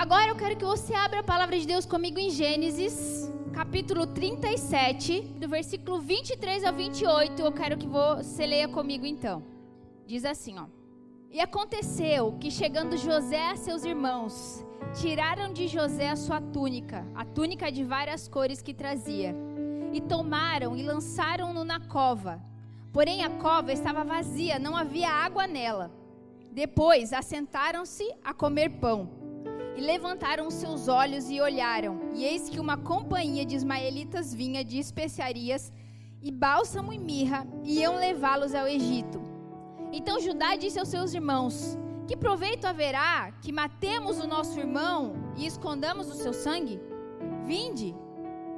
Agora eu quero que você abra a palavra de Deus comigo em Gênesis, capítulo 37, do versículo 23 ao 28. Eu quero que você leia comigo então. Diz assim, ó: E aconteceu que chegando José a seus irmãos, tiraram de José a sua túnica, a túnica de várias cores que trazia, e tomaram e lançaram-no na cova. Porém a cova estava vazia, não havia água nela. Depois assentaram-se a comer pão. E levantaram seus olhos e olharam, e eis que uma companhia de ismaelitas vinha de especiarias e bálsamo e mirra, e iam levá-los ao Egito. Então Judá disse aos seus irmãos: Que proveito haverá que matemos o nosso irmão e escondamos o seu sangue? Vinde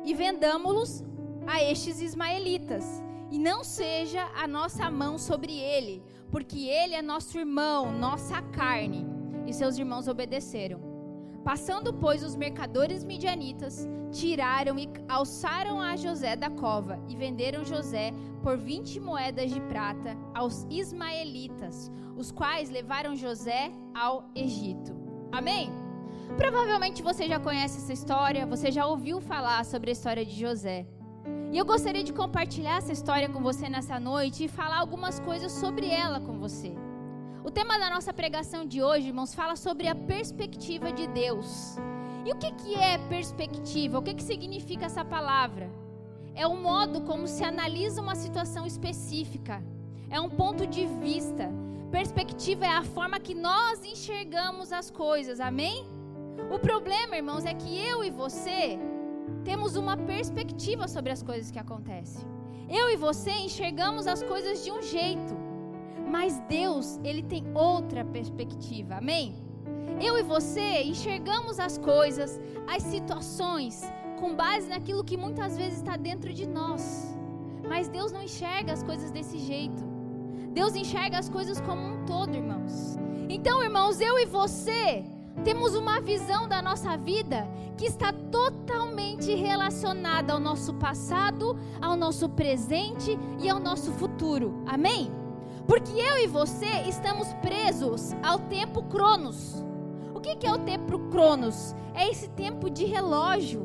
e vendamo-los a estes ismaelitas, e não seja a nossa mão sobre ele, porque ele é nosso irmão, nossa carne. E seus irmãos obedeceram. Passando, pois, os mercadores midianitas, tiraram e alçaram a José da cova e venderam José por vinte moedas de prata aos ismaelitas, os quais levaram José ao Egito. Amém? Provavelmente você já conhece essa história, você já ouviu falar sobre a história de José. E eu gostaria de compartilhar essa história com você nessa noite e falar algumas coisas sobre ela com você. O tema da nossa pregação de hoje, irmãos, fala sobre a perspectiva de Deus. E o que, que é perspectiva? O que, que significa essa palavra? É o modo como se analisa uma situação específica. É um ponto de vista. Perspectiva é a forma que nós enxergamos as coisas. Amém? O problema, irmãos, é que eu e você temos uma perspectiva sobre as coisas que acontecem. Eu e você enxergamos as coisas de um jeito. Mas Deus, ele tem outra perspectiva. Amém? Eu e você enxergamos as coisas, as situações com base naquilo que muitas vezes está dentro de nós. Mas Deus não enxerga as coisas desse jeito. Deus enxerga as coisas como um todo, irmãos. Então, irmãos, eu e você temos uma visão da nossa vida que está totalmente relacionada ao nosso passado, ao nosso presente e ao nosso futuro. Amém? Porque eu e você estamos presos ao tempo Cronos. O que, é o tempo Cronos? É esse tempo de relógio.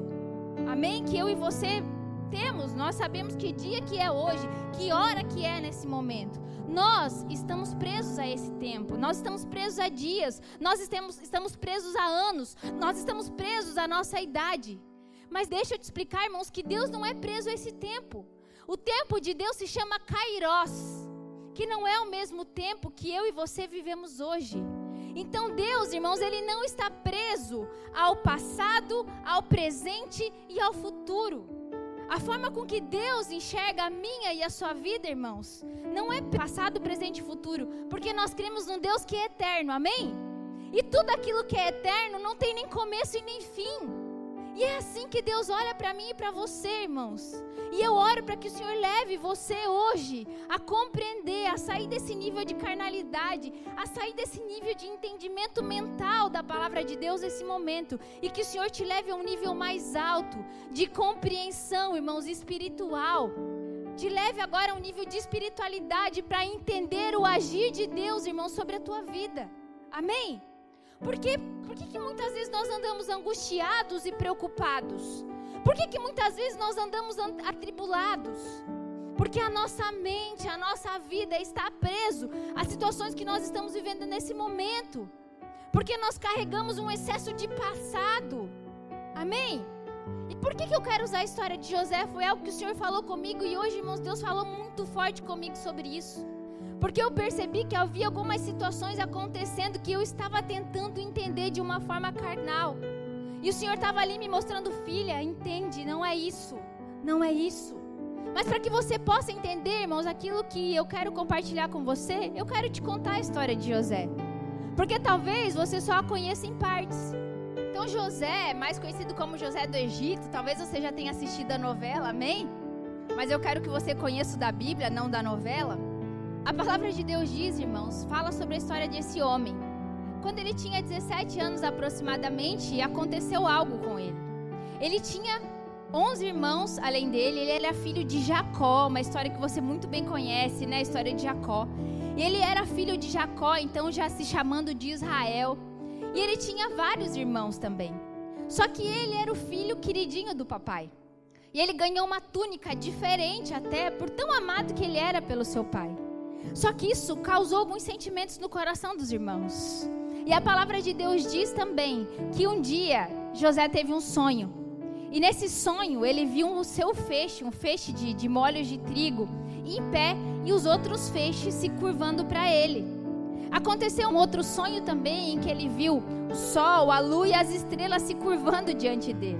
Amém? Que eu e você temos. Nós sabemos que dia que é hoje, que hora que é nesse momento. Nós estamos presos a esse tempo, nós estamos presos a dias, nós estamos, estamos presos a anos, nós estamos presos à nossa idade. Mas deixa eu te explicar, irmãos, que Deus não é preso a esse tempo. O tempo de Deus se chama Kairos que não é o mesmo tempo que eu e você vivemos hoje. Então Deus, irmãos, ele não está preso ao passado, ao presente e ao futuro. A forma com que Deus enxerga a minha e a sua vida, irmãos, não é passado, presente e futuro, porque nós cremos num Deus que é eterno, amém? E tudo aquilo que é eterno não tem nem começo e nem fim. E é assim que Deus olha para mim e para você, irmãos. E eu oro para que o Senhor leve você hoje a compreender, a sair desse nível de carnalidade, a sair desse nível de entendimento mental da palavra de Deus nesse momento. E que o Senhor te leve a um nível mais alto de compreensão, irmãos, espiritual. Te leve agora a um nível de espiritualidade para entender o agir de Deus, irmãos, sobre a tua vida. Amém? Por, que, por que, que muitas vezes nós andamos angustiados e preocupados? Por que, que muitas vezes nós andamos atribulados? Porque a nossa mente, a nossa vida está preso às situações que nós estamos vivendo nesse momento. Porque nós carregamos um excesso de passado. Amém? E por que, que eu quero usar a história de José? Foi algo que o Senhor falou comigo e hoje, irmãos, Deus falou muito forte comigo sobre isso. Porque eu percebi que havia algumas situações acontecendo que eu estava tentando entender de uma forma carnal. E o Senhor estava ali me mostrando, filha, entende, não é isso. Não é isso. Mas para que você possa entender, irmãos, aquilo que eu quero compartilhar com você, eu quero te contar a história de José. Porque talvez você só a conheça em partes. Então, José, mais conhecido como José do Egito, talvez você já tenha assistido a novela, amém? Mas eu quero que você conheça da Bíblia, não da novela. A palavra de Deus diz, irmãos, fala sobre a história desse homem. Quando ele tinha 17 anos aproximadamente, aconteceu algo com ele. Ele tinha 11 irmãos além dele, ele era filho de Jacó, uma história que você muito bem conhece, né? A história de Jacó. E ele era filho de Jacó, então já se chamando de Israel. E ele tinha vários irmãos também. Só que ele era o filho queridinho do papai. E ele ganhou uma túnica diferente até por tão amado que ele era pelo seu pai. Só que isso causou alguns sentimentos no coração dos irmãos. E a palavra de Deus diz também que um dia José teve um sonho. E nesse sonho ele viu o seu feixe, um feixe de, de molhos de trigo, em pé e os outros feixes se curvando para ele. Aconteceu um outro sonho também em que ele viu o sol, a lua e as estrelas se curvando diante dele.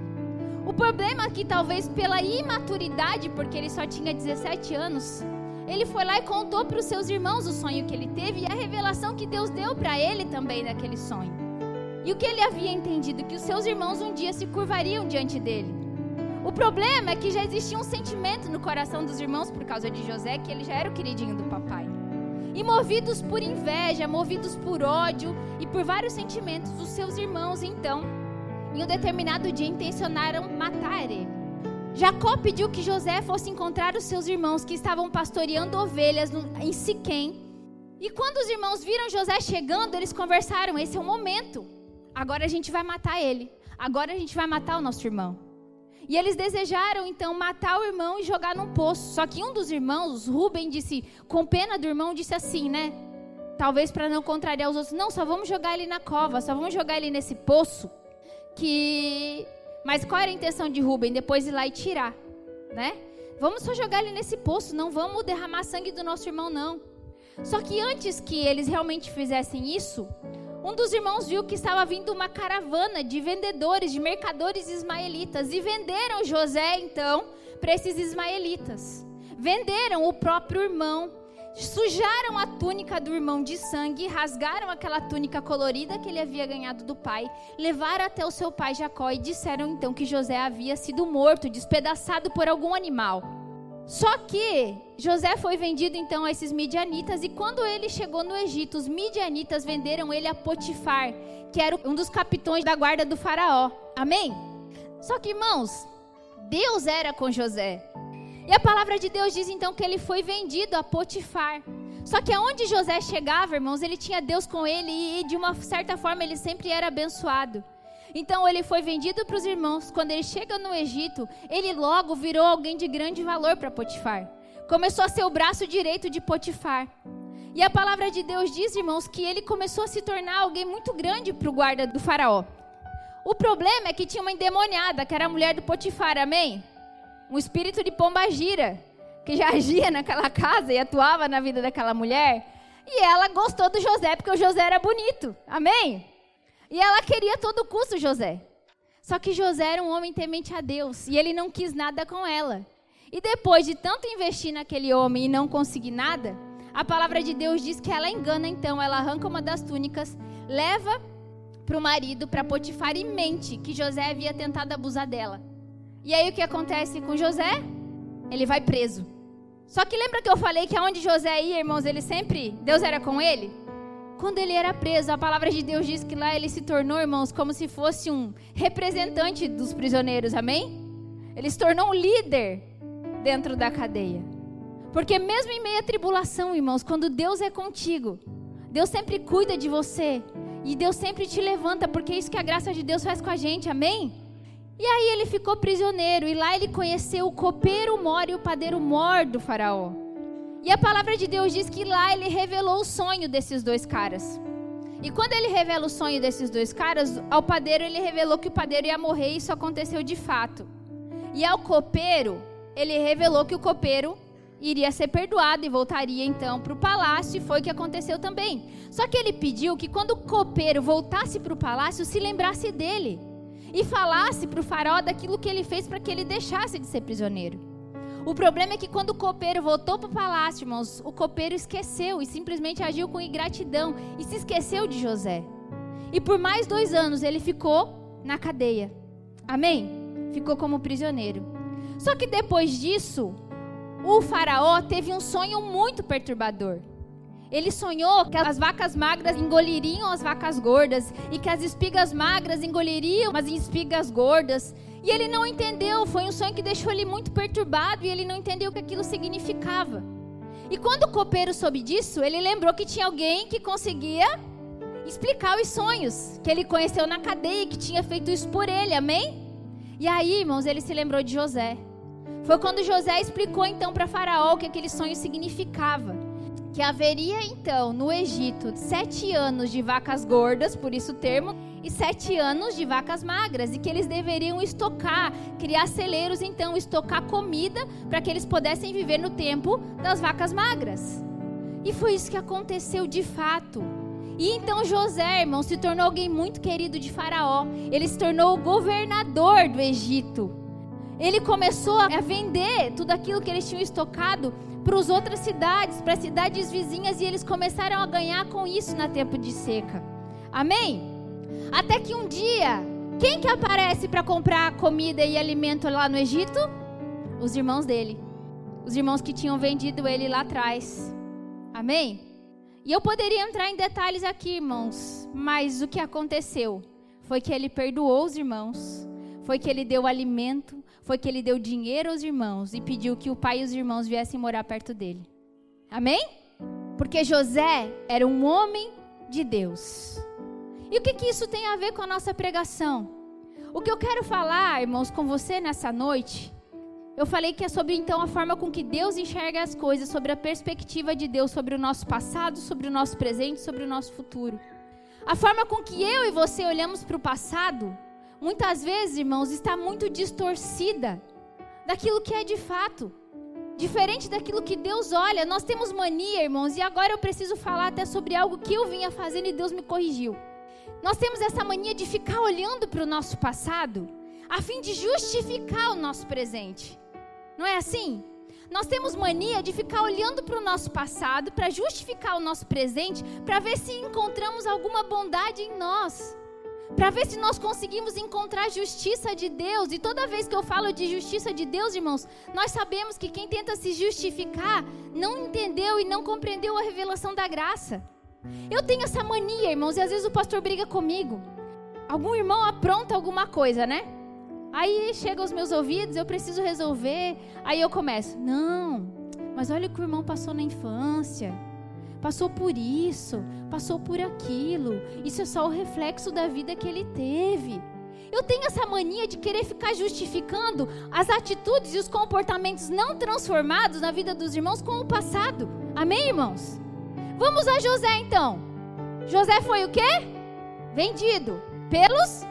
O problema é que talvez pela imaturidade, porque ele só tinha 17 anos, ele foi lá e contou para os seus irmãos o sonho que ele teve e a revelação que Deus deu para ele também daquele sonho. E o que ele havia entendido? Que os seus irmãos um dia se curvariam diante dele. O problema é que já existia um sentimento no coração dos irmãos por causa de José, que ele já era o queridinho do papai. E movidos por inveja, movidos por ódio e por vários sentimentos, os seus irmãos então, em um determinado dia, intencionaram matar ele. Jacó pediu que José fosse encontrar os seus irmãos que estavam pastoreando ovelhas em Siquém. E quando os irmãos viram José chegando, eles conversaram: esse é o momento. Agora a gente vai matar ele. Agora a gente vai matar o nosso irmão. E eles desejaram então matar o irmão e jogar num poço. Só que um dos irmãos, Rubem, disse, com pena do irmão, disse assim, né? Talvez para não contrariar os outros: não, só vamos jogar ele na cova, só vamos jogar ele nesse poço. Que mas qual era a intenção de Rubem? Depois ir lá e tirar, né? Vamos só jogar ele nesse poço, não vamos derramar sangue do nosso irmão, não. Só que antes que eles realmente fizessem isso, um dos irmãos viu que estava vindo uma caravana de vendedores, de mercadores ismaelitas, e venderam José, então, para esses ismaelitas. Venderam o próprio irmão sujaram a túnica do irmão de sangue, rasgaram aquela túnica colorida que ele havia ganhado do pai, levaram até o seu pai Jacó e disseram então que José havia sido morto, despedaçado por algum animal. Só que José foi vendido então a esses midianitas e quando ele chegou no Egito, os midianitas venderam ele a Potifar, que era um dos capitões da guarda do faraó. Amém? Só que irmãos, Deus era com José. E a palavra de Deus diz então que ele foi vendido a Potifar. Só que aonde José chegava, irmãos, ele tinha Deus com ele e, de uma certa forma ele sempre era abençoado. Então ele foi vendido para os irmãos. Quando ele chega no Egito, ele logo virou alguém de grande valor para Potifar. Começou a ser o braço direito de Potifar. E a palavra de Deus diz, irmãos, que ele começou a se tornar alguém muito grande para o guarda do faraó. O problema é que tinha uma endemoniada, que era a mulher do Potifar, amém? Um espírito de pomba gira, que já agia naquela casa e atuava na vida daquela mulher. E ela gostou do José porque o José era bonito. Amém? E ela queria a todo custo José. Só que José era um homem temente a Deus e ele não quis nada com ela. E depois de tanto investir naquele homem e não conseguir nada, a palavra de Deus diz que ela engana então, ela arranca uma das túnicas, leva para o marido, para Potifar e mente que José havia tentado abusar dela. E aí o que acontece com José? Ele vai preso. Só que lembra que eu falei que aonde José ia, irmãos, ele sempre, Deus era com ele? Quando ele era preso, a palavra de Deus diz que lá ele se tornou, irmãos, como se fosse um representante dos prisioneiros, amém? Ele se tornou um líder dentro da cadeia. Porque mesmo em meio à tribulação, irmãos, quando Deus é contigo, Deus sempre cuida de você. E Deus sempre te levanta, porque é isso que a graça de Deus faz com a gente, amém? E aí ele ficou prisioneiro, e lá ele conheceu o copeiro mor e o padeiro mor do faraó. E a palavra de Deus diz que lá ele revelou o sonho desses dois caras. E quando ele revela o sonho desses dois caras, ao padeiro ele revelou que o padeiro ia morrer e isso aconteceu de fato. E ao copeiro, ele revelou que o copeiro iria ser perdoado e voltaria então para o palácio, e foi o que aconteceu também. Só que ele pediu que quando o copeiro voltasse para o palácio, se lembrasse dele e falasse para o faraó daquilo que ele fez para que ele deixasse de ser prisioneiro. O problema é que quando o copeiro voltou para o palácio, irmãos, o copeiro esqueceu e simplesmente agiu com ingratidão e se esqueceu de José. E por mais dois anos ele ficou na cadeia. Amém? Ficou como prisioneiro. Só que depois disso, o faraó teve um sonho muito perturbador. Ele sonhou que as vacas magras engoliriam as vacas gordas e que as espigas magras engoliriam as espigas gordas. E ele não entendeu, foi um sonho que deixou ele muito perturbado e ele não entendeu o que aquilo significava. E quando o copeiro soube disso, ele lembrou que tinha alguém que conseguia explicar os sonhos que ele conheceu na cadeia e que tinha feito isso por ele, amém? E aí, irmãos, ele se lembrou de José. Foi quando José explicou então para Faraó o que aquele sonho significava. Que haveria então no Egito sete anos de vacas gordas, por isso o termo, e sete anos de vacas magras, e que eles deveriam estocar, criar celeiros então, estocar comida para que eles pudessem viver no tempo das vacas magras. E foi isso que aconteceu de fato. E então José, irmão, se tornou alguém muito querido de Faraó. Ele se tornou o governador do Egito. Ele começou a vender tudo aquilo que eles tinham estocado para as outras cidades, para as cidades vizinhas, e eles começaram a ganhar com isso na tempo de seca. Amém? Até que um dia, quem que aparece para comprar comida e alimento lá no Egito? Os irmãos dele. Os irmãos que tinham vendido ele lá atrás. Amém? E eu poderia entrar em detalhes aqui, irmãos, mas o que aconteceu foi que ele perdoou os irmãos, foi que ele deu alimento, foi que ele deu dinheiro aos irmãos e pediu que o pai e os irmãos viessem morar perto dele. Amém? Porque José era um homem de Deus. E o que, que isso tem a ver com a nossa pregação? O que eu quero falar, irmãos, com você nessa noite eu falei que é sobre então a forma com que Deus enxerga as coisas, sobre a perspectiva de Deus sobre o nosso passado, sobre o nosso presente, sobre o nosso futuro. A forma com que eu e você olhamos para o passado, muitas vezes, irmãos, está muito distorcida daquilo que é de fato. Diferente daquilo que Deus olha, nós temos mania, irmãos, e agora eu preciso falar até sobre algo que eu vinha fazendo e Deus me corrigiu. Nós temos essa mania de ficar olhando para o nosso passado a fim de justificar o nosso presente. Não é assim? Nós temos mania de ficar olhando para o nosso passado, para justificar o nosso presente, para ver se encontramos alguma bondade em nós. Para ver se nós conseguimos encontrar a justiça de Deus. E toda vez que eu falo de justiça de Deus, irmãos, nós sabemos que quem tenta se justificar não entendeu e não compreendeu a revelação da graça. Eu tenho essa mania, irmãos, e às vezes o pastor briga comigo. Algum irmão apronta alguma coisa, né? Aí chega aos meus ouvidos, eu preciso resolver. Aí eu começo, não, mas olha o que o irmão passou na infância. Passou por isso, passou por aquilo. Isso é só o reflexo da vida que ele teve. Eu tenho essa mania de querer ficar justificando as atitudes e os comportamentos não transformados na vida dos irmãos com o passado. Amém, irmãos? Vamos a José então. José foi o quê? Vendido pelos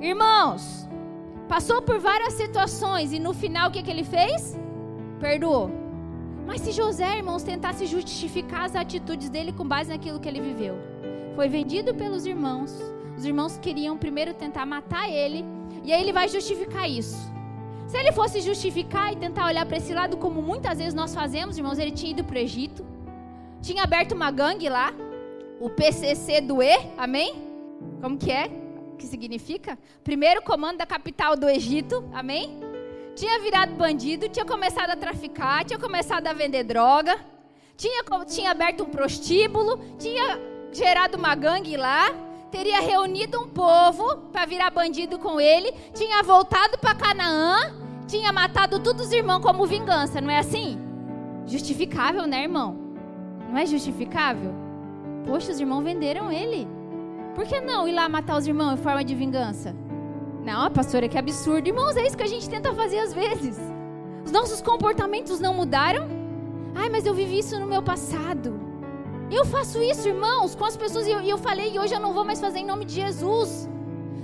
irmãos. Passou por várias situações e no final o que, que ele fez? Perdoou. Mas se José, irmãos, tentasse justificar as atitudes dele com base naquilo que ele viveu, foi vendido pelos irmãos. Os irmãos queriam primeiro tentar matar ele, e aí ele vai justificar isso. Se ele fosse justificar e tentar olhar para esse lado, como muitas vezes nós fazemos, irmãos, ele tinha ido para o Egito, tinha aberto uma gangue lá, o PCC do E, amém? Como que é? que significa? Primeiro comando da capital do Egito, amém? Tinha virado bandido, tinha começado a traficar, tinha começado a vender droga, tinha, tinha aberto um prostíbulo, tinha gerado uma gangue lá, teria reunido um povo para virar bandido com ele, tinha voltado para Canaã, tinha matado todos os irmãos como vingança, não é assim? Justificável, né, irmão? Não é justificável? Poxa, os irmãos venderam ele. Por que não ir lá matar os irmãos em forma de vingança? Não, pastora, que absurdo. Irmãos, é isso que a gente tenta fazer às vezes. Os nossos comportamentos não mudaram? Ai, mas eu vivi isso no meu passado. Eu faço isso, irmãos, com as pessoas e eu, eu falei, e hoje eu não vou mais fazer em nome de Jesus.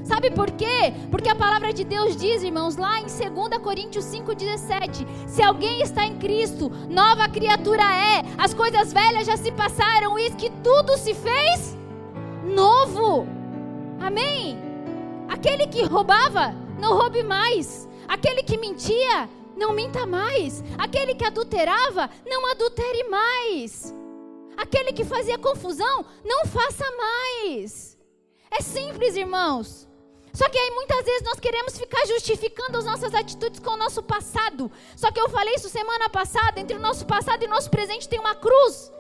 Sabe por quê? Porque a palavra de Deus diz, irmãos, lá em 2 Coríntios 5,17: Se alguém está em Cristo, nova criatura é, as coisas velhas já se passaram, e que tudo se fez novo. Amém? Aquele que roubava, não roube mais. Aquele que mentia, não minta mais. Aquele que adulterava, não adultere mais. Aquele que fazia confusão, não faça mais. É simples, irmãos. Só que aí muitas vezes nós queremos ficar justificando as nossas atitudes com o nosso passado. Só que eu falei isso semana passada, entre o nosso passado e o nosso presente tem uma cruz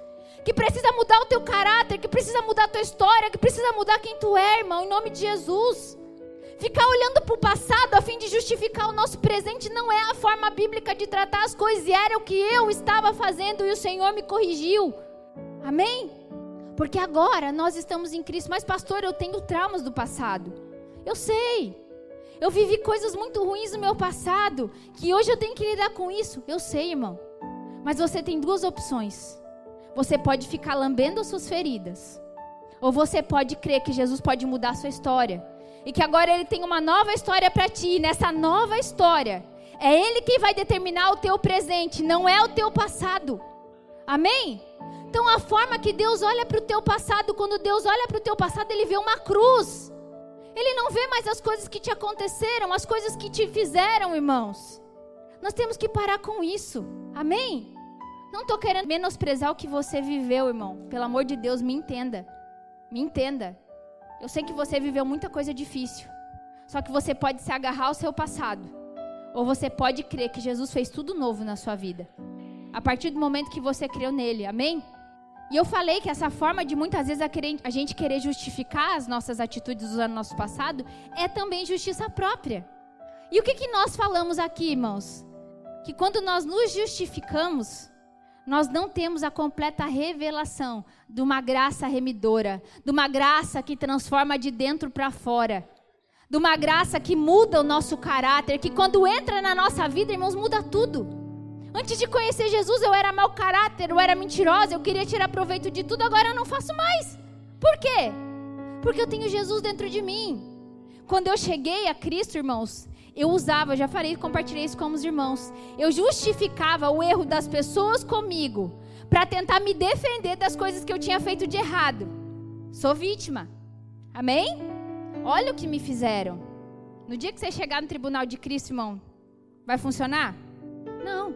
que precisa mudar o teu caráter, que precisa mudar a tua história, que precisa mudar quem tu é, irmão, em nome de Jesus. Ficar olhando para o passado a fim de justificar o nosso presente não é a forma bíblica de tratar as coisas, e era o que eu estava fazendo e o Senhor me corrigiu. Amém? Porque agora nós estamos em Cristo. Mas, pastor, eu tenho traumas do passado. Eu sei. Eu vivi coisas muito ruins no meu passado. Que hoje eu tenho que lidar com isso. Eu sei, irmão. Mas você tem duas opções. Você pode ficar lambendo as suas feridas. Ou você pode crer que Jesus pode mudar a sua história. E que agora ele tem uma nova história para ti. E nessa nova história, é ele quem vai determinar o teu presente, não é o teu passado. Amém? Então a forma que Deus olha para o teu passado, quando Deus olha para o teu passado, ele vê uma cruz. Ele não vê mais as coisas que te aconteceram, as coisas que te fizeram, irmãos. Nós temos que parar com isso. Amém? Não estou querendo menosprezar o que você viveu, irmão. Pelo amor de Deus, me entenda. Me entenda. Eu sei que você viveu muita coisa difícil. Só que você pode se agarrar ao seu passado. Ou você pode crer que Jesus fez tudo novo na sua vida. A partir do momento que você creu nele. Amém? E eu falei que essa forma de muitas vezes a, gente querer justificar as nossas atitudes usando nosso passado é também justiça própria. E o que, que nós falamos aqui, irmãos? Que quando nós nos justificamos, nós não temos a completa revelação de uma graça remidora, de uma graça que transforma de dentro para fora, de uma graça que muda o nosso caráter, que quando entra na nossa vida, irmãos, muda tudo. Antes de conhecer Jesus, eu era mau caráter, eu era mentirosa, eu queria tirar proveito de tudo, agora eu não faço mais. Por quê? Porque eu tenho Jesus dentro de mim. Quando eu cheguei a Cristo, irmãos, eu usava, já falei, compartilhei isso com os irmãos. Eu justificava o erro das pessoas comigo para tentar me defender das coisas que eu tinha feito de errado. Sou vítima. Amém? Olha o que me fizeram. No dia que você chegar no tribunal de Cristo, irmão, vai funcionar? Não.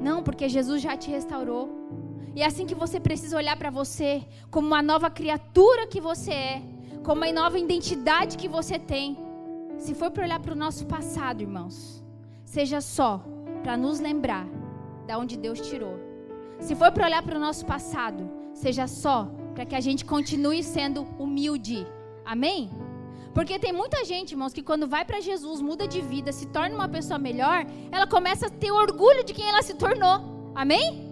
Não, porque Jesus já te restaurou. E é assim que você precisa olhar para você, como uma nova criatura que você é, como uma nova identidade que você tem. Se for para olhar para o nosso passado, irmãos, seja só para nos lembrar da onde Deus tirou. Se for para olhar para o nosso passado, seja só para que a gente continue sendo humilde. Amém? Porque tem muita gente, irmãos, que quando vai para Jesus, muda de vida, se torna uma pessoa melhor, ela começa a ter orgulho de quem ela se tornou. Amém?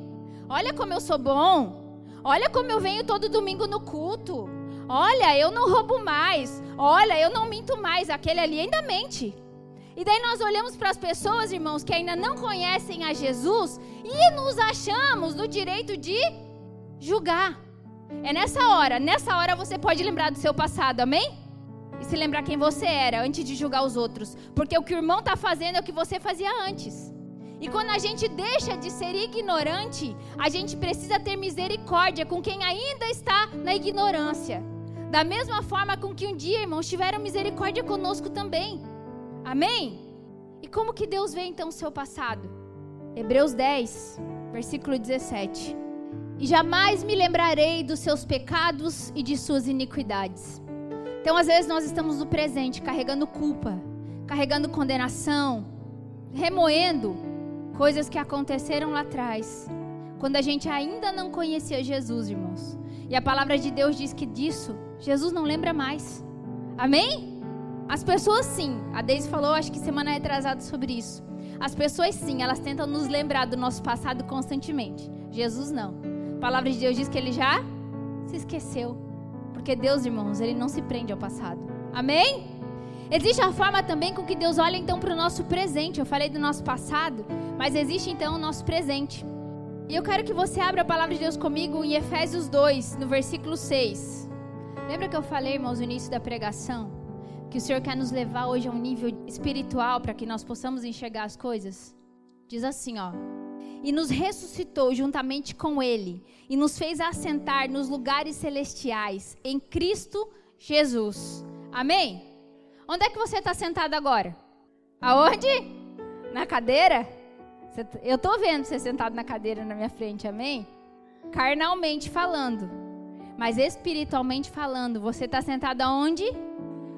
Olha como eu sou bom. Olha como eu venho todo domingo no culto. Olha, eu não roubo mais. Olha, eu não minto mais. Aquele ali ainda mente. E daí nós olhamos para as pessoas, irmãos, que ainda não conhecem a Jesus e nos achamos no direito de julgar. É nessa hora, nessa hora você pode lembrar do seu passado, amém? e se lembrar quem você era antes de julgar os outros. Porque o que o irmão está fazendo é o que você fazia antes. E quando a gente deixa de ser ignorante, a gente precisa ter misericórdia com quem ainda está na ignorância. Da mesma forma com que um dia, irmãos, tiveram misericórdia conosco também. Amém? E como que Deus vê então o seu passado? Hebreus 10, versículo 17. E jamais me lembrarei dos seus pecados e de suas iniquidades. Então, às vezes, nós estamos no presente carregando culpa, carregando condenação, remoendo coisas que aconteceram lá atrás, quando a gente ainda não conhecia Jesus, irmãos. E a palavra de Deus diz que disso Jesus não lembra mais. Amém? As pessoas sim, a Deise falou, acho que semana retrasada sobre isso. As pessoas sim, elas tentam nos lembrar do nosso passado constantemente. Jesus não. A palavra de Deus diz que ele já se esqueceu. Porque Deus, irmãos, ele não se prende ao passado. Amém? Existe a forma também com que Deus olha então para o nosso presente. Eu falei do nosso passado, mas existe então o nosso presente. E eu quero que você abra a palavra de Deus comigo em Efésios 2, no versículo 6. Lembra que eu falei, irmãos, no início da pregação, que o Senhor quer nos levar hoje a um nível espiritual para que nós possamos enxergar as coisas? Diz assim, ó: e nos ressuscitou juntamente com Ele e nos fez assentar nos lugares celestiais em Cristo Jesus. Amém? Onde é que você está sentado agora? Aonde? Na cadeira? Eu estou vendo você sentado na cadeira na minha frente, amém? Carnalmente falando, mas espiritualmente falando, você está sentado aonde?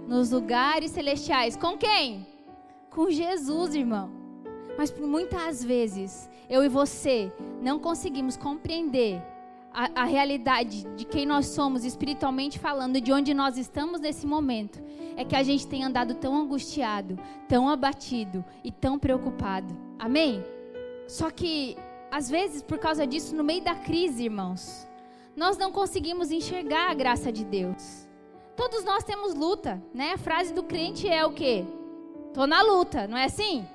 Nos lugares celestiais. Com quem? Com Jesus, irmão. Mas muitas vezes eu e você não conseguimos compreender a, a, realidade de quem nós somos espiritualmente falando, de onde nós estamos nesse momento, é que a gente tem andado tão angustiado, tão abatido e tão preocupado. Amém? Só que, às vezes, por causa disso, no meio da crise, irmãos, nós não conseguimos enxergar a graça de Deus. Todos nós temos luta, né? A frase do crente é o quê? Tô na luta, não é assim?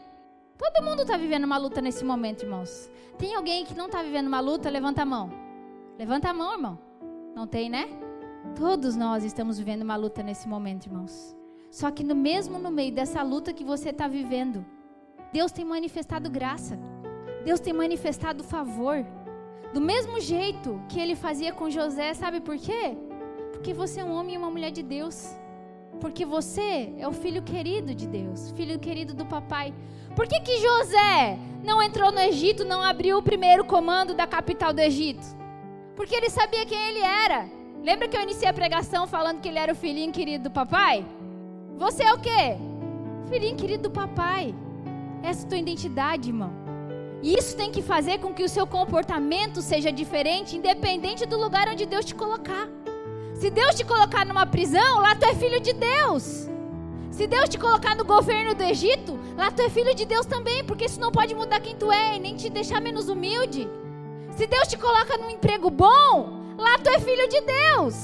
Todo mundo está vivendo uma luta nesse momento, irmãos. Tem alguém que não está vivendo uma luta? Levanta a mão. Levanta a mão, irmão. Não tem, né? Todos nós estamos vivendo uma luta nesse momento, irmãos. Só que no mesmo no meio dessa luta que você está vivendo, Deus tem manifestado graça. Deus tem manifestado favor. Do mesmo jeito que ele fazia com José, sabe por quê? Porque você é um homem e uma mulher de Deus. Porque você é o filho querido de Deus, filho querido do papai. Por que, que José não entrou no Egito, não abriu o primeiro comando da capital do Egito? Porque ele sabia quem ele era. Lembra que eu iniciei a pregação falando que ele era o filhinho querido do papai? Você é o quê? Filhinho querido do papai. Essa é a tua identidade, irmão. E isso tem que fazer com que o seu comportamento seja diferente, independente do lugar onde Deus te colocar. Se Deus te colocar numa prisão, lá tu é filho de Deus. Se Deus te colocar no governo do Egito, lá tu é filho de Deus também, porque isso não pode mudar quem tu é e nem te deixar menos humilde. Se Deus te coloca num emprego bom, lá tu é filho de Deus.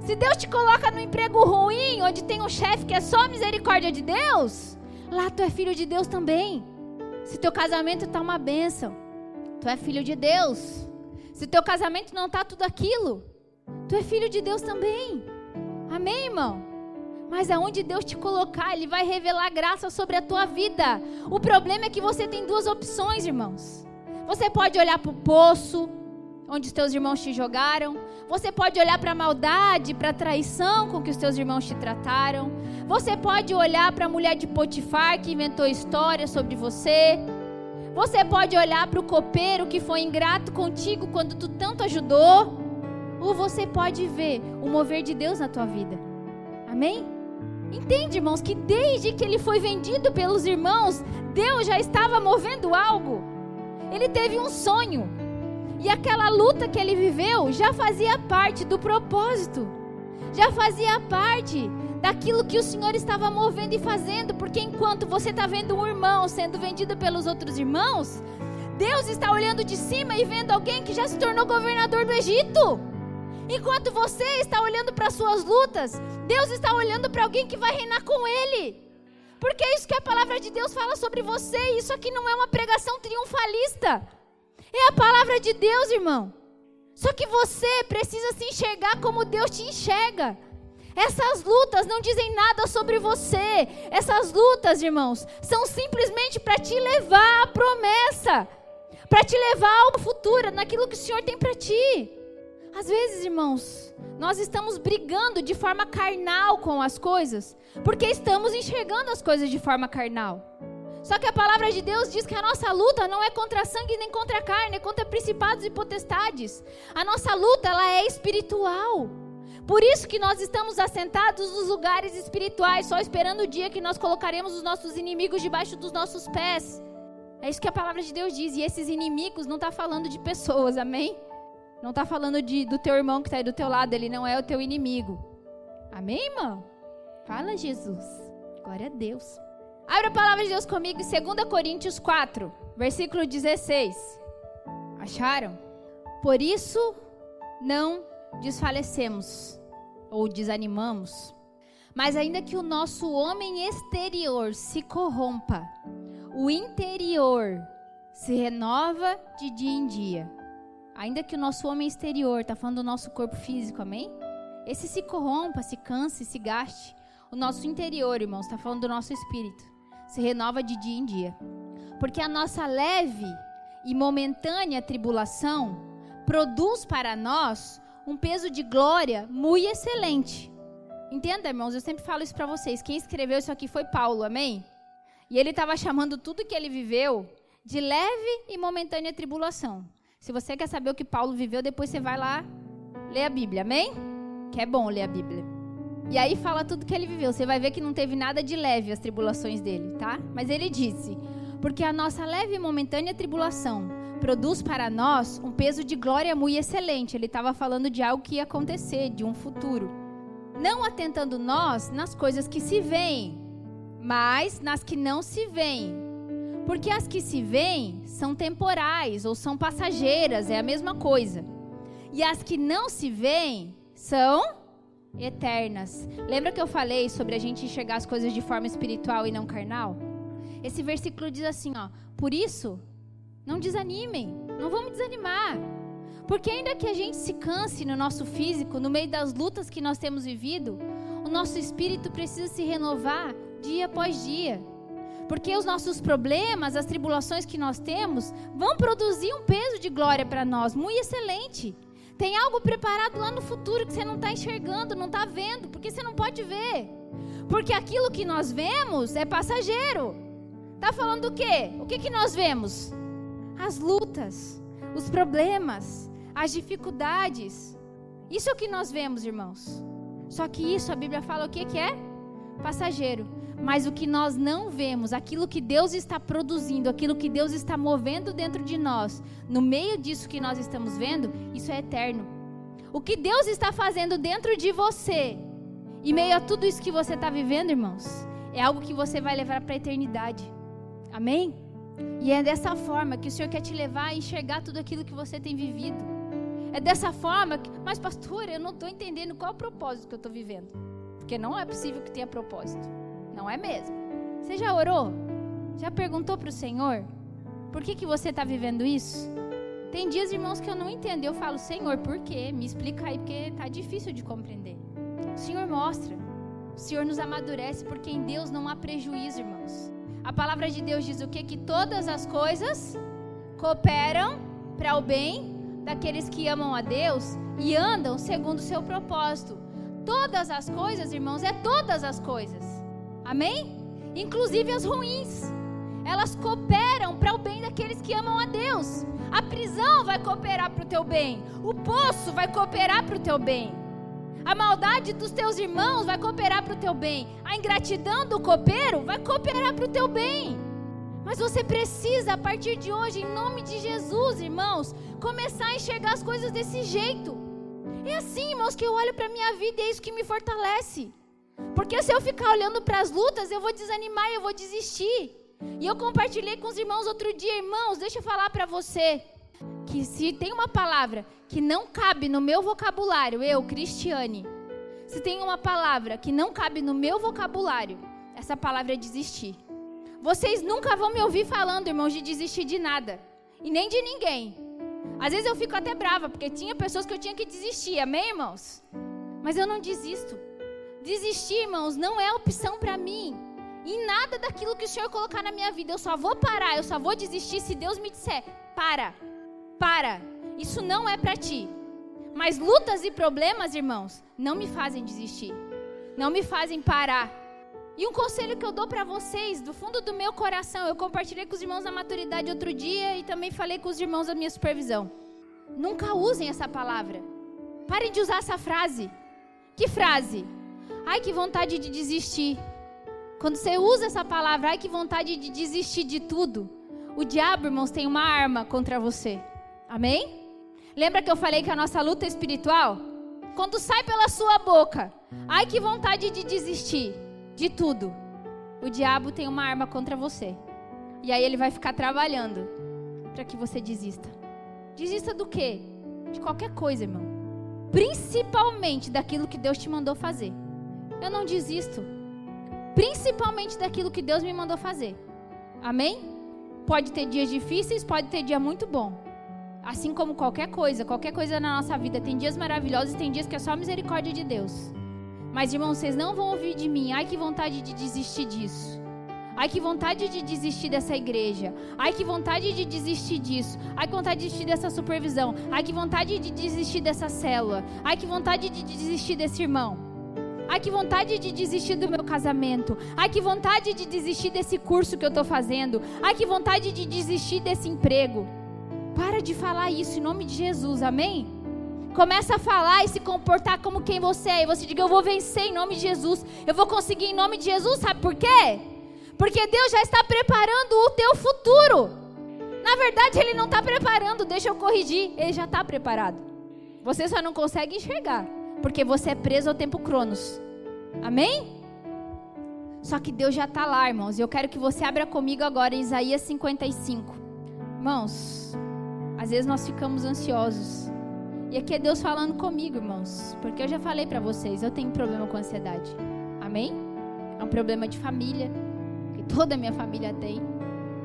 Se Deus te coloca num emprego ruim, onde tem um chefe que é só misericórdia de Deus, lá tu é filho de Deus também. Se teu casamento está uma bênção, tu é filho de Deus. Se teu casamento não está tudo aquilo, Tu é filho de Deus também. Amém, irmão? Mas aonde Deus te colocar, Ele vai revelar graça sobre a tua vida. O problema é que você tem duas opções, irmãos. Você pode olhar para o poço, onde os teus irmãos te jogaram. Você pode olhar para a maldade, para a traição com que os teus irmãos te trataram. Você pode olhar para a mulher de Potifar que inventou história sobre você. Você pode olhar para o copeiro que foi ingrato contigo quando tu tanto ajudou. Ou você pode ver o mover de Deus na tua vida. Amém? Entende, irmãos, que desde que ele foi vendido pelos irmãos, Deus já estava movendo algo. Ele teve um sonho. E aquela luta que ele viveu já fazia parte do propósito. Já fazia parte daquilo que o Senhor estava movendo e fazendo, porque enquanto você está vendo um irmão sendo vendido pelos outros irmãos, Deus está olhando de cima e vendo alguém que já se tornou governador do Egito. Enquanto você está olhando para suas lutas, Deus está olhando para alguém que vai reinar com Ele. Porque é isso que a palavra de Deus fala sobre você. Isso aqui não é uma pregação triunfalista. É a palavra de Deus, irmão. Só que você precisa se enxergar como Deus te enxerga. Essas lutas não dizem nada sobre você. Essas lutas, irmãos, são simplesmente para te levar à promessa, para te levar ao futuro, naquilo que o Senhor tem para ti. Às vezes, irmãos, nós estamos brigando de forma carnal com as coisas, porque estamos enxergando as coisas de forma carnal. Só que a palavra de Deus diz que a nossa luta não é contra sangue nem contra carne, é contra principados e potestades. A nossa luta ela é espiritual. Por isso que nós estamos assentados nos lugares espirituais, só esperando o dia que nós colocaremos os nossos inimigos debaixo dos nossos pés. É isso que a palavra de Deus diz. E esses inimigos não está falando de pessoas, amém? Não está falando de, do teu irmão que está aí do teu lado, ele não é o teu inimigo. Amém, irmão? Fala, Jesus. Glória a Deus. Abra a palavra de Deus comigo em 2 Coríntios 4, versículo 16. Acharam? Por isso não desfalecemos ou desanimamos. Mas ainda que o nosso homem exterior se corrompa, o interior se renova de dia em dia. Ainda que o nosso homem exterior, está falando do nosso corpo físico, amém? Esse se corrompa, se canse, se gaste. O nosso interior, irmãos, está falando do nosso espírito. Se renova de dia em dia. Porque a nossa leve e momentânea tribulação produz para nós um peso de glória muito excelente. Entenda, irmãos, eu sempre falo isso para vocês. Quem escreveu isso aqui foi Paulo, amém? E ele estava chamando tudo que ele viveu de leve e momentânea tribulação. Se você quer saber o que Paulo viveu, depois você vai lá ler a Bíblia, amém? Que é bom ler a Bíblia. E aí fala tudo que ele viveu. Você vai ver que não teve nada de leve as tribulações dele, tá? Mas ele disse: Porque a nossa leve e momentânea tribulação produz para nós um peso de glória muito excelente. Ele estava falando de algo que ia acontecer, de um futuro. Não atentando nós nas coisas que se veem, mas nas que não se veem porque as que se veem são temporais ou são passageiras, é a mesma coisa. E as que não se veem são eternas. Lembra que eu falei sobre a gente enxergar as coisas de forma espiritual e não carnal? Esse versículo diz assim, ó: Por isso, não desanimem, não vamos desanimar. Porque ainda que a gente se canse no nosso físico, no meio das lutas que nós temos vivido, o nosso espírito precisa se renovar dia após dia. Porque os nossos problemas, as tribulações que nós temos, vão produzir um peso de glória para nós, muito excelente. Tem algo preparado lá no futuro que você não está enxergando, não está vendo, porque você não pode ver. Porque aquilo que nós vemos é passageiro. Está falando do quê? O que, que nós vemos? As lutas, os problemas, as dificuldades. Isso é o que nós vemos, irmãos. Só que isso a Bíblia fala o que, é? Passageiro. Mas o que nós não vemos, aquilo que Deus está produzindo, aquilo que Deus está movendo dentro de nós, no meio disso que nós estamos vendo, isso é eterno. O que Deus está fazendo dentro de você, e meio a tudo isso que você está vivendo, irmãos, é algo que você vai levar para a eternidade. Amém? E é dessa forma que o Senhor quer te levar a enxergar tudo aquilo que você tem vivido. É dessa forma que, mas pastor, eu não estou entendendo qual é o propósito que eu estou vivendo. Porque não é possível que tenha propósito. Não é mesmo? Você já orou? Já perguntou para o Senhor? Por que, que você está vivendo isso? Tem dias, irmãos, que eu não entendo. Eu falo, Senhor, por quê? Me explica aí, porque está difícil de compreender. O Senhor mostra. O Senhor nos amadurece, porque em Deus não há prejuízo, irmãos. A palavra de Deus diz o quê? Que todas as coisas cooperam para o bem daqueles que amam a Deus e andam segundo o seu propósito. Todas as coisas, irmãos, é todas as coisas. Amém? Inclusive as ruins. Elas cooperam para o bem daqueles que amam a Deus. A prisão vai cooperar para o teu bem. O poço vai cooperar para o teu bem. A maldade dos teus irmãos vai cooperar para o teu bem. A ingratidão do copeiro vai cooperar para o teu bem. Mas você precisa, a partir de hoje, em nome de Jesus, irmãos, começar a enxergar as coisas desse jeito. É assim, irmãos, que eu olho para a minha vida e é isso que me fortalece. Porque se eu ficar olhando para as lutas, eu vou desanimar, eu vou desistir. E eu compartilhei com os irmãos outro dia, irmãos, deixa eu falar para você que se tem uma palavra que não cabe no meu vocabulário, eu, Cristiane, se tem uma palavra que não cabe no meu vocabulário, essa palavra é desistir. Vocês nunca vão me ouvir falando, irmãos, de desistir de nada. E nem de ninguém. Às vezes eu fico até brava, porque tinha pessoas que eu tinha que desistir, amém, irmãos? Mas eu não desisto. Desistir, irmãos, não é opção para mim. Em nada daquilo que o Senhor colocar na minha vida. Eu só vou parar, eu só vou desistir se Deus me disser: para, para. Isso não é para ti. Mas lutas e problemas, irmãos, não me fazem desistir. Não me fazem parar. E um conselho que eu dou para vocês, do fundo do meu coração, eu compartilhei com os irmãos da maturidade outro dia e também falei com os irmãos da minha supervisão. Nunca usem essa palavra. Parem de usar essa frase. Que frase? Ai, que vontade de desistir. Quando você usa essa palavra, ai, que vontade de desistir de tudo. O diabo, irmãos, tem uma arma contra você. Amém? Lembra que eu falei que a nossa luta é espiritual? Quando sai pela sua boca, ai, que vontade de desistir de tudo. O diabo tem uma arma contra você. E aí ele vai ficar trabalhando para que você desista. Desista do quê? De qualquer coisa, irmão. Principalmente daquilo que Deus te mandou fazer eu não desisto. Principalmente daquilo que Deus me mandou fazer. Amém? Pode ter dias difíceis, pode ter dia muito bom. Assim como qualquer coisa, qualquer coisa na nossa vida. Tem dias maravilhosos e tem dias que é só misericórdia de Deus. Mas, irmãos, vocês não vão ouvir de mim. Ai, que vontade de desistir disso. Ai, que vontade de desistir dessa igreja. Ai, que vontade de desistir disso. Ai, que vontade de desistir dessa supervisão. Ai, que vontade de desistir dessa célula. Ai, que vontade de desistir desse irmão. Ai, que vontade de desistir do meu casamento. Ai, que vontade de desistir desse curso que eu estou fazendo. Ai, que vontade de desistir desse emprego. Para de falar isso em nome de Jesus, amém? Começa a falar e se comportar como quem você é. E você diga: Eu vou vencer em nome de Jesus. Eu vou conseguir em nome de Jesus. Sabe por quê? Porque Deus já está preparando o teu futuro. Na verdade, Ele não está preparando. Deixa eu corrigir. Ele já está preparado. Você só não consegue enxergar. Porque você é preso ao tempo Cronos. Amém? Só que Deus já está lá, irmãos. E eu quero que você abra comigo agora em Isaías 55. Irmãos, às vezes nós ficamos ansiosos. E aqui é Deus falando comigo, irmãos, porque eu já falei para vocês, eu tenho problema com ansiedade. Amém? É um problema de família, que toda a minha família tem.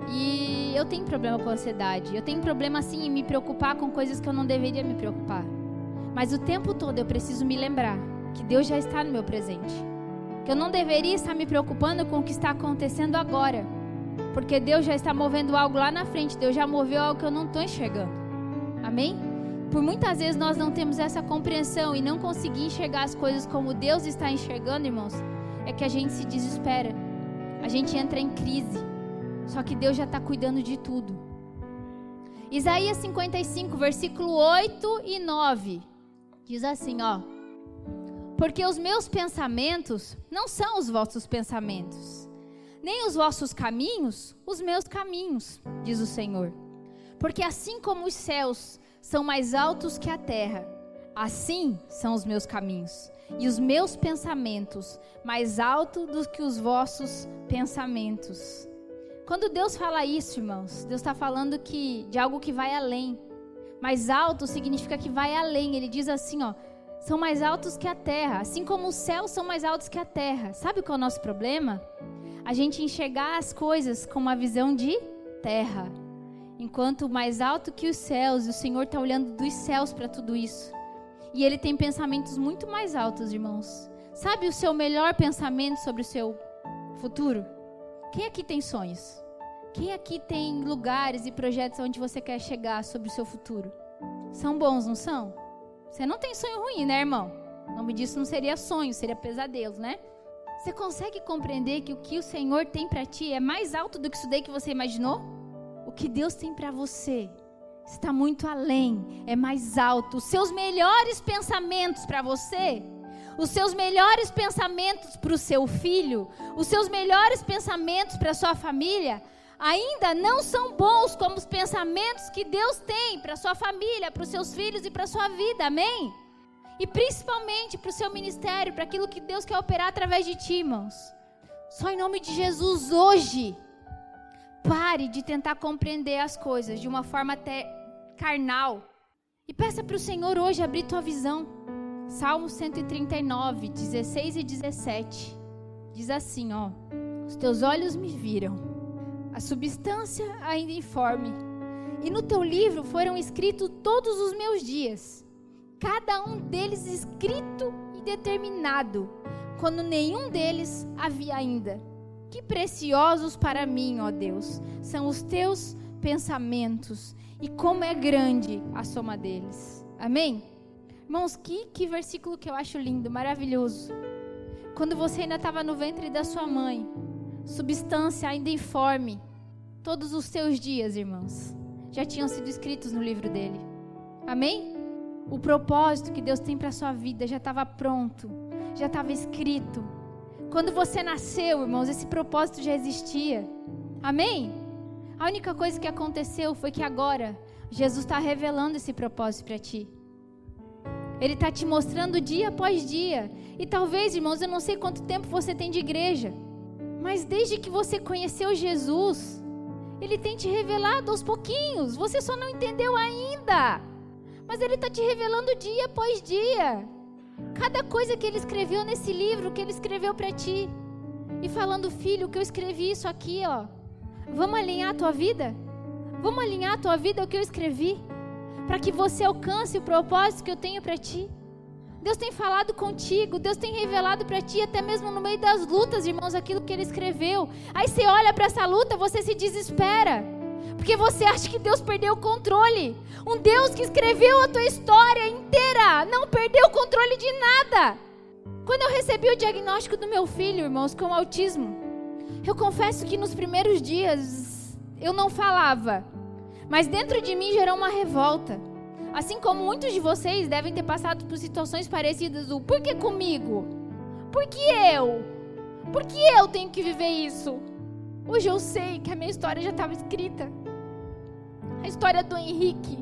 E eu tenho problema com ansiedade. Eu tenho problema assim em me preocupar com coisas que eu não deveria me preocupar. Mas o tempo todo eu preciso me lembrar que Deus já está no meu presente. Que eu não deveria estar me preocupando com o que está acontecendo agora. Porque Deus já está movendo algo lá na frente. Deus já moveu algo que eu não estou enxergando. Amém? Por muitas vezes nós não temos essa compreensão e não conseguir enxergar as coisas como Deus está enxergando, irmãos, é que a gente se desespera. A gente entra em crise. Só que Deus já está cuidando de tudo. Isaías 55, versículo 8 e 9. Diz assim, ó: Porque os meus pensamentos não são os vossos pensamentos, nem os vossos caminhos os meus caminhos, diz o Senhor. Porque assim como os céus são mais altos que a terra, assim são os meus caminhos, e os meus pensamentos mais altos do que os vossos pensamentos. Quando Deus fala isso, irmãos, Deus está falando que de algo que vai além. Mais alto significa que vai além. Ele diz assim, ó, são mais altos que a terra, assim como os céus são mais altos que a terra. Sabe qual é o nosso problema? A gente enxergar as coisas com uma visão de terra. Enquanto mais alto que os céus, o Senhor está olhando dos céus para tudo isso. E Ele tem pensamentos muito mais altos, irmãos. Sabe o seu melhor pensamento sobre o seu futuro? Quem aqui tem sonhos? Quem aqui tem lugares e projetos onde você quer chegar sobre o seu futuro? São bons, não são? Você não tem sonho ruim, né, irmão? O nome disso não seria sonho, seria pesadelo, né? Você consegue compreender que o que o Senhor tem para ti é mais alto do que isso daí que você imaginou? O que Deus tem para você está muito além, é mais alto. Os seus melhores pensamentos para você os seus melhores pensamentos para o seu filho, os seus melhores pensamentos para sua família, ainda não são bons como os pensamentos que Deus tem para sua família, para os seus filhos e para sua vida, amém? E principalmente para o seu ministério, para aquilo que Deus quer operar através de ti, irmãos. Só em nome de Jesus, hoje, pare de tentar compreender as coisas de uma forma até carnal. E peça para o Senhor hoje abrir tua visão. Salmo 139, 16 e 17. Diz assim, ó: Os teus olhos me viram, a substância ainda informe, e no teu livro foram escritos todos os meus dias, cada um deles escrito e determinado, quando nenhum deles havia ainda. Que preciosos para mim, ó Deus, são os teus pensamentos, e como é grande a soma deles. Amém? Irmãos, que, que versículo que eu acho lindo, maravilhoso. Quando você ainda estava no ventre da sua mãe, substância ainda informe, todos os seus dias, irmãos, já tinham sido escritos no livro dele. Amém? O propósito que Deus tem para a sua vida já estava pronto, já estava escrito. Quando você nasceu, irmãos, esse propósito já existia. Amém? A única coisa que aconteceu foi que agora Jesus está revelando esse propósito para ti. Ele está te mostrando dia após dia. E talvez, irmãos, eu não sei quanto tempo você tem de igreja, mas desde que você conheceu Jesus, Ele tem te revelado aos pouquinhos. Você só não entendeu ainda. Mas Ele está te revelando dia após dia. Cada coisa que Ele escreveu nesse livro, que Ele escreveu para ti. E falando, filho, que eu escrevi isso aqui, ó. Vamos alinhar a tua vida? Vamos alinhar a tua vida ao que eu escrevi? para que você alcance o propósito que eu tenho para ti. Deus tem falado contigo, Deus tem revelado para ti, até mesmo no meio das lutas, irmãos, aquilo que Ele escreveu. Aí você olha para essa luta, você se desespera, porque você acha que Deus perdeu o controle. Um Deus que escreveu a tua história inteira não perdeu o controle de nada. Quando eu recebi o diagnóstico do meu filho, irmãos, com autismo, eu confesso que nos primeiros dias eu não falava. Mas dentro de mim gerou uma revolta. Assim como muitos de vocês devem ter passado por situações parecidas do por que comigo? Por que eu? Por que eu tenho que viver isso? Hoje eu sei que a minha história já estava escrita. A história do Henrique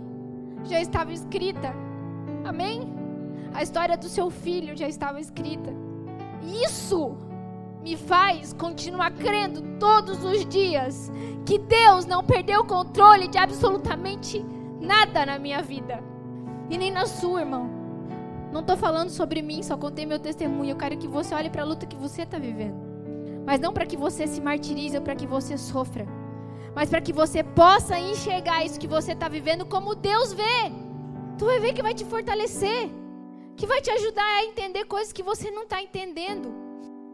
já estava escrita. Amém? A história do seu filho já estava escrita. Isso me faz continuar crendo todos os dias que Deus não perdeu o controle de absolutamente nada na minha vida. E nem na sua, irmão. Não estou falando sobre mim, só contei meu testemunho. Eu quero que você olhe para a luta que você está vivendo. Mas não para que você se martirize ou para que você sofra. Mas para que você possa enxergar isso que você está vivendo como Deus vê. Tu vai ver que vai te fortalecer. Que vai te ajudar a entender coisas que você não está entendendo.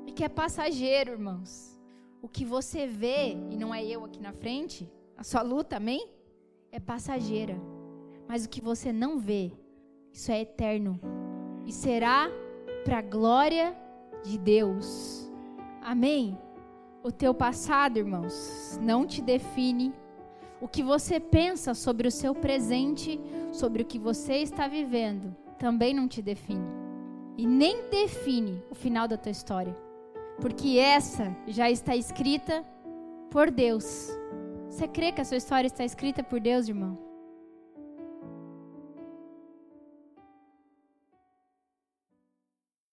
E que é passageiro, irmãos. O que você vê, e não é eu aqui na frente, a sua luta, amém? É passageira. Mas o que você não vê, isso é eterno. E será para a glória de Deus. Amém? O teu passado, irmãos, não te define. O que você pensa sobre o seu presente, sobre o que você está vivendo, também não te define. E nem define o final da tua história. Porque essa já está escrita por Deus. Você crê que a sua história está escrita por Deus, irmão?